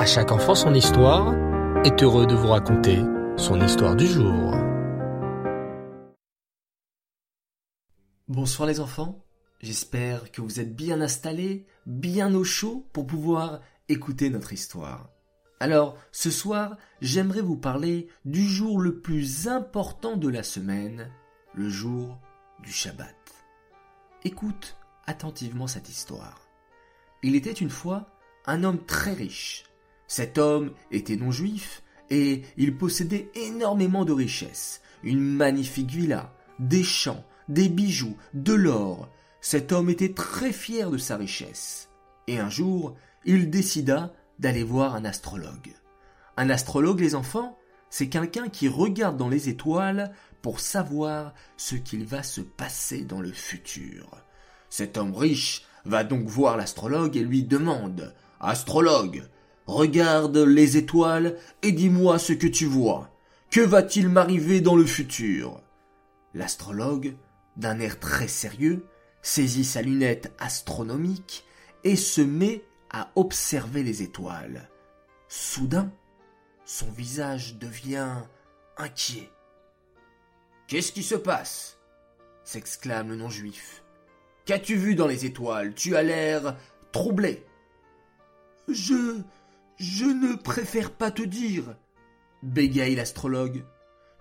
À chaque enfant son histoire est heureux de vous raconter son histoire du jour. Bonsoir les enfants, j'espère que vous êtes bien installés, bien au chaud pour pouvoir écouter notre histoire. Alors, ce soir, j'aimerais vous parler du jour le plus important de la semaine, le jour du Shabbat. Écoute attentivement cette histoire. Il était une fois un homme très riche. Cet homme était non juif et il possédait énormément de richesses. Une magnifique villa, des champs, des bijoux, de l'or. Cet homme était très fier de sa richesse. Et un jour, il décida d'aller voir un astrologue. Un astrologue, les enfants, c'est quelqu'un qui regarde dans les étoiles pour savoir ce qu'il va se passer dans le futur. Cet homme riche va donc voir l'astrologue et lui demande Astrologue, regarde les étoiles et dis-moi ce que tu vois. Que va-t-il m'arriver dans le futur? L'astrologue, d'un air très sérieux, saisit sa lunette astronomique et se met à observer les étoiles. Soudain, son visage devient inquiet. Qu'est-ce qui se passe? s'exclame le non-juif. Qu'as-tu vu dans les étoiles? Tu as l'air troublé. Je. Je ne préfère pas te dire, bégaye l'astrologue.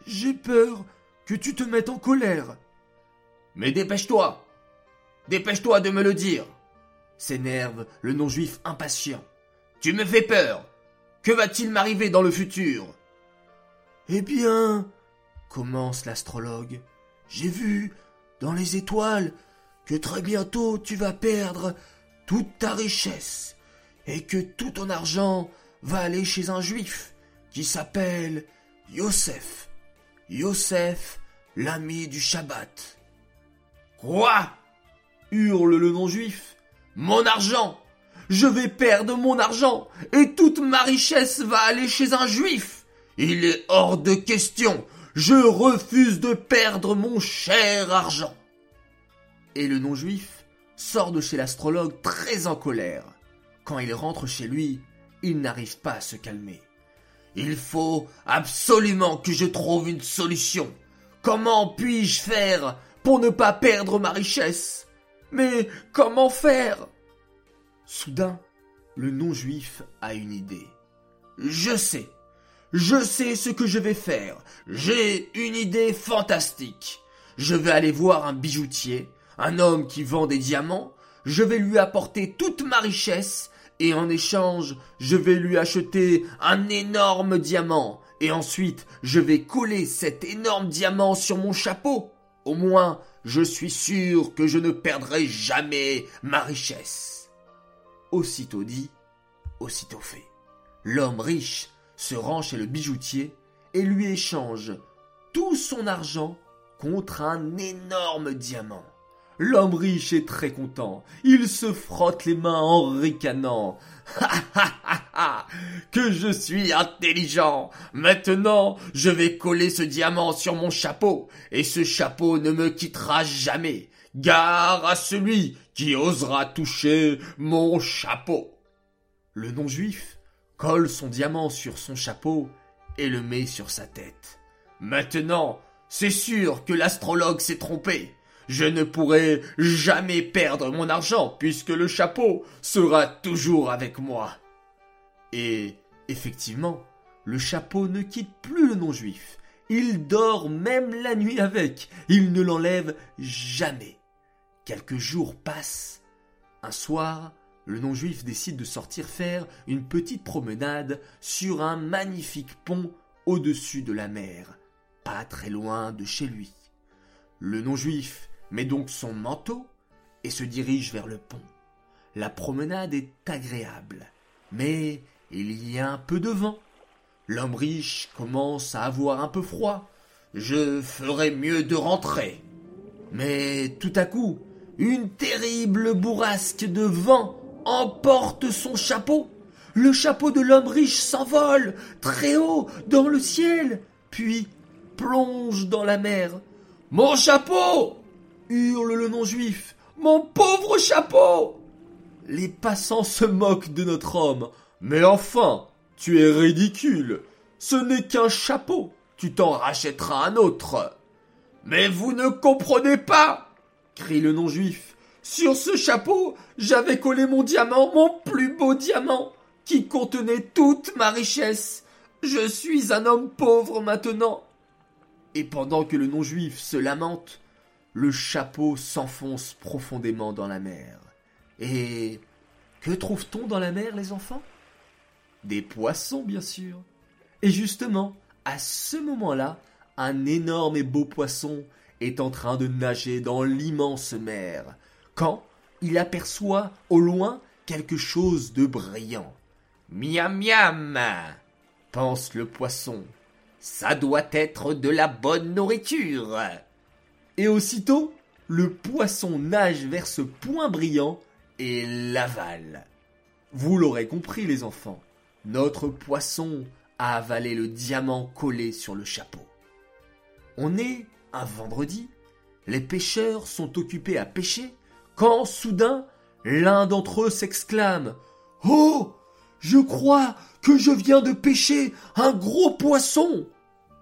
J'ai peur que tu te mettes en colère. Mais dépêche-toi Dépêche-toi de me le dire s'énerve le non-juif impatient. Tu me fais peur Que va-t-il m'arriver dans le futur? Eh bien, commence l'astrologue, j'ai vu dans les étoiles que très bientôt tu vas perdre toute ta richesse et que tout ton argent va aller chez un juif qui s'appelle Yosef. Yosef, l'ami du Shabbat. Quoi hurle le non-juif. Mon argent Je vais perdre mon argent et toute ma richesse va aller chez un juif. Il est hors de question. Je refuse de perdre mon cher argent et le non-juif sort de chez l'astrologue très en colère. Quand il rentre chez lui, il n'arrive pas à se calmer. Il faut absolument que je trouve une solution. Comment puis-je faire pour ne pas perdre ma richesse? Mais comment faire? Soudain, le non-juif a une idée. Je sais. Je sais ce que je vais faire. J'ai une idée fantastique. Je vais aller voir un bijoutier un homme qui vend des diamants, je vais lui apporter toute ma richesse, et en échange, je vais lui acheter un énorme diamant, et ensuite je vais coller cet énorme diamant sur mon chapeau. Au moins, je suis sûr que je ne perdrai jamais ma richesse. Aussitôt dit, aussitôt fait. L'homme riche se rend chez le bijoutier et lui échange tout son argent contre un énorme diamant. L'homme riche est très content. Il se frotte les mains en ricanant. Ha ha ha ha Que je suis intelligent. Maintenant, je vais coller ce diamant sur mon chapeau, et ce chapeau ne me quittera jamais. Gare à celui qui osera toucher mon chapeau. Le non-juif colle son diamant sur son chapeau et le met sur sa tête. Maintenant, c'est sûr que l'astrologue s'est trompé je ne pourrai jamais perdre mon argent puisque le chapeau sera toujours avec moi. Et effectivement, le chapeau ne quitte plus le non-juif. Il dort même la nuit avec. Il ne l'enlève jamais. Quelques jours passent. Un soir, le non-juif décide de sortir faire une petite promenade sur un magnifique pont au-dessus de la mer, pas très loin de chez lui. Le non-juif met donc son manteau et se dirige vers le pont. La promenade est agréable, mais il y a un peu de vent. L'homme riche commence à avoir un peu froid. Je ferais mieux de rentrer. Mais tout à coup, une terrible bourrasque de vent emporte son chapeau. Le chapeau de l'homme riche s'envole très haut dans le ciel, puis plonge dans la mer. Mon chapeau hurle le non-juif. Mon pauvre chapeau Les passants se moquent de notre homme. Mais enfin, tu es ridicule. Ce n'est qu'un chapeau. Tu t'en rachèteras un autre. Mais vous ne comprenez pas, crie le non-juif. Sur ce chapeau, j'avais collé mon diamant, mon plus beau diamant, qui contenait toute ma richesse. Je suis un homme pauvre maintenant. Et pendant que le non-juif se lamente, le chapeau s'enfonce profondément dans la mer. Et que trouve-t-on dans la mer, les enfants? Des poissons, bien sûr. Et justement, à ce moment-là, un énorme et beau poisson est en train de nager dans l'immense mer, quand il aperçoit au loin quelque chose de brillant. Miam miam pense le poisson. Ça doit être de la bonne nourriture. Et aussitôt, le poisson nage vers ce point brillant et l'avale. Vous l'aurez compris les enfants, notre poisson a avalé le diamant collé sur le chapeau. On est un vendredi, les pêcheurs sont occupés à pêcher, quand soudain l'un d'entre eux s'exclame Oh Je crois que je viens de pêcher un gros poisson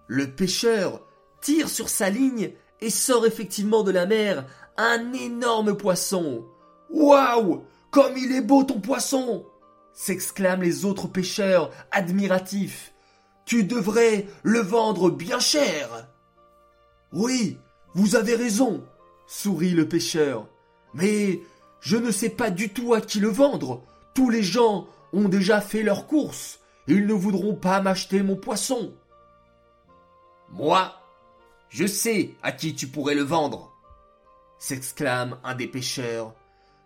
Le pêcheur tire sur sa ligne et sort effectivement de la mer un énorme poisson. Waouh Comme il est beau ton poisson s'exclament les autres pêcheurs, admiratifs. Tu devrais le vendre bien cher. Oui, vous avez raison, sourit le pêcheur. Mais je ne sais pas du tout à qui le vendre. Tous les gens ont déjà fait leurs courses. Ils ne voudront pas m'acheter mon poisson. Moi, je sais à qui tu pourrais le vendre, s'exclame un des pêcheurs.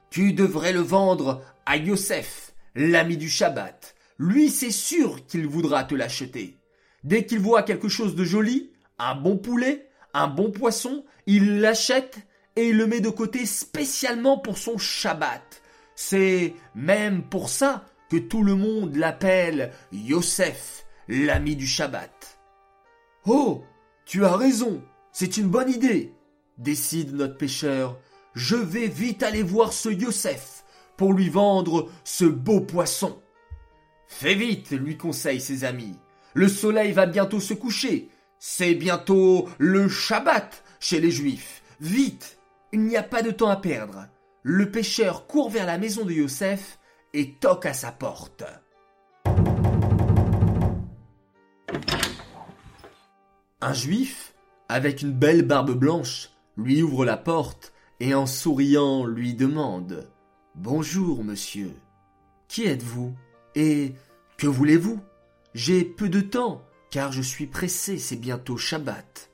Tu devrais le vendre à Yosef, l'ami du Shabbat. Lui, c'est sûr qu'il voudra te l'acheter. Dès qu'il voit quelque chose de joli, un bon poulet, un bon poisson, il l'achète et le met de côté spécialement pour son Shabbat. C'est même pour ça que tout le monde l'appelle Yosef, l'ami du Shabbat. Oh, tu as raison, c'est une bonne idée, décide notre pêcheur. Je vais vite aller voir ce Yosef pour lui vendre ce beau poisson. Fais vite, lui conseillent ses amis. Le soleil va bientôt se coucher. C'est bientôt le Shabbat chez les Juifs. Vite, il n'y a pas de temps à perdre. Le pêcheur court vers la maison de Yosef et toque à sa porte. Un juif, avec une belle barbe blanche, lui ouvre la porte et en souriant lui demande Bonjour, monsieur. Qui êtes-vous Et que voulez-vous? J'ai peu de temps, car je suis pressé, c'est bientôt Shabbat.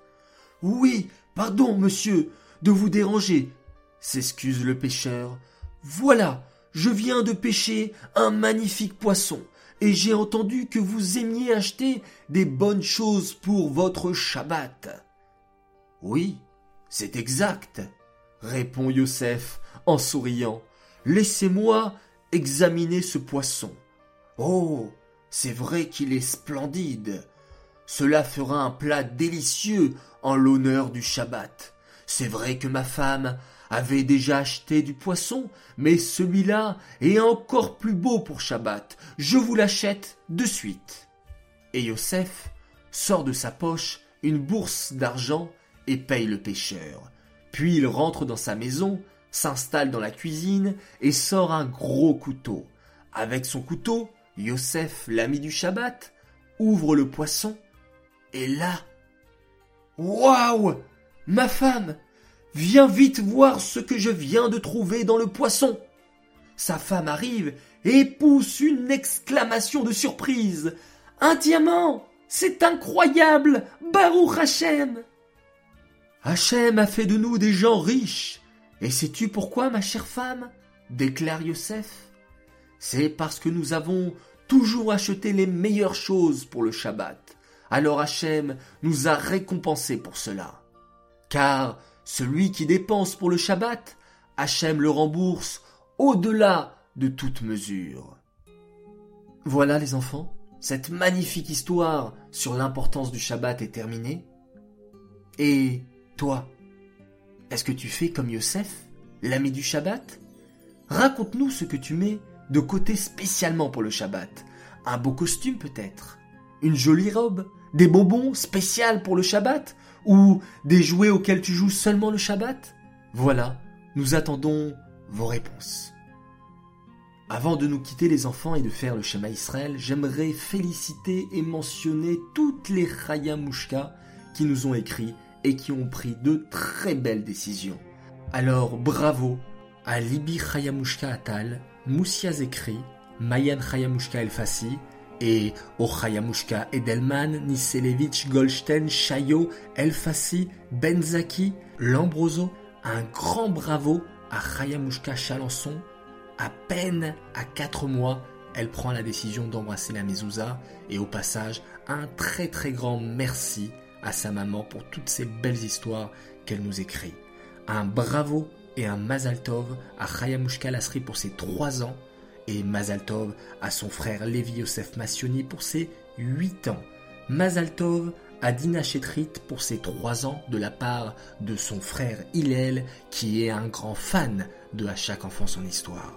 Oui, pardon, monsieur, de vous déranger, s'excuse le pêcheur. Voilà, je viens de pêcher un magnifique poisson, et j'ai entendu que vous aimiez acheter des bonnes choses pour votre Shabbat. Oui, c'est exact, répond Yosef en souriant. Laissez-moi examiner ce poisson. Oh, c'est vrai qu'il est splendide. Cela fera un plat délicieux en l'honneur du Shabbat. C'est vrai que ma femme avait déjà acheté du poisson, mais celui-là est encore plus beau pour Shabbat. Je vous l'achète de suite. Et Yosef sort de sa poche une bourse d'argent et paye le pêcheur. Puis il rentre dans sa maison s'installe dans la cuisine et sort un gros couteau. Avec son couteau, Yosef, l'ami du Shabbat, ouvre le poisson et là... Waouh Ma femme Viens vite voir ce que je viens de trouver dans le poisson. Sa femme arrive et pousse une exclamation de surprise. Un diamant C'est incroyable Baruch Hachem Hachem a fait de nous des gens riches et sais-tu pourquoi, ma chère femme? déclare Yosef. C'est parce que nous avons toujours acheté les meilleures choses pour le Shabbat. Alors Hachem nous a récompensés pour cela. Car celui qui dépense pour le Shabbat, Hachem le rembourse au-delà de toute mesure. Voilà les enfants, cette magnifique histoire sur l'importance du Shabbat est terminée. Et toi, est-ce que tu fais comme Yosef, l'ami du Shabbat? Raconte-nous ce que tu mets de côté spécialement pour le Shabbat. Un beau costume peut-être, une jolie robe, des bonbons spéciaux pour le Shabbat, ou des jouets auxquels tu joues seulement le Shabbat? Voilà, nous attendons vos réponses. Avant de nous quitter les enfants et de faire le schéma Israël, j'aimerais féliciter et mentionner toutes les Chayamushka qui nous ont écrit et qui ont pris de très belles décisions. Alors bravo à Libi Chayamushka Atal, Moussia Zekri, Mayan Chayamushka Elfassi et au Chayamushka Edelman, Niselevich, Goldstein, Chayo, Elfassi, Benzaki, Lambroso. Un grand bravo à Chayamushka Chalençon, à peine à 4 mois, elle prend la décision d'embrasser la mezouza et au passage, un très très grand merci à sa maman pour toutes ces belles histoires qu'elle nous écrit. Un bravo et un Mazaltov à Chayamushka Lasri pour ses 3 ans et Mazaltov à son frère Levi Yosef Massioni pour ses 8 ans. Mazaltov à Dina Chetrit pour ses 3 ans de la part de son frère Hillel qui est un grand fan de À chaque enfant son histoire.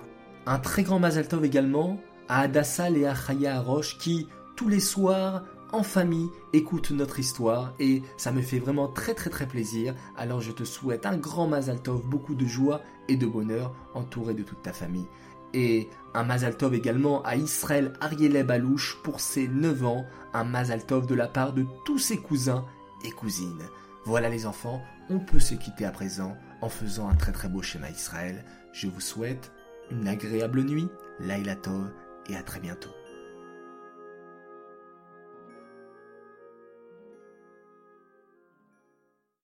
Un très grand Mazal Tov également à Adassa et à Chaya Arosh qui, tous les soirs, en famille, écoutent notre histoire et ça me fait vraiment très très très plaisir. Alors je te souhaite un grand Mazal Tov, beaucoup de joie et de bonheur entouré de toute ta famille. Et un Mazal Tov également à Israël Arieleb Balouche pour ses 9 ans, un Mazal Tov de la part de tous ses cousins et cousines. Voilà les enfants, on peut se quitter à présent en faisant un très très beau schéma Israël. Je vous souhaite une agréable nuit, Laila Tov, et à très bientôt.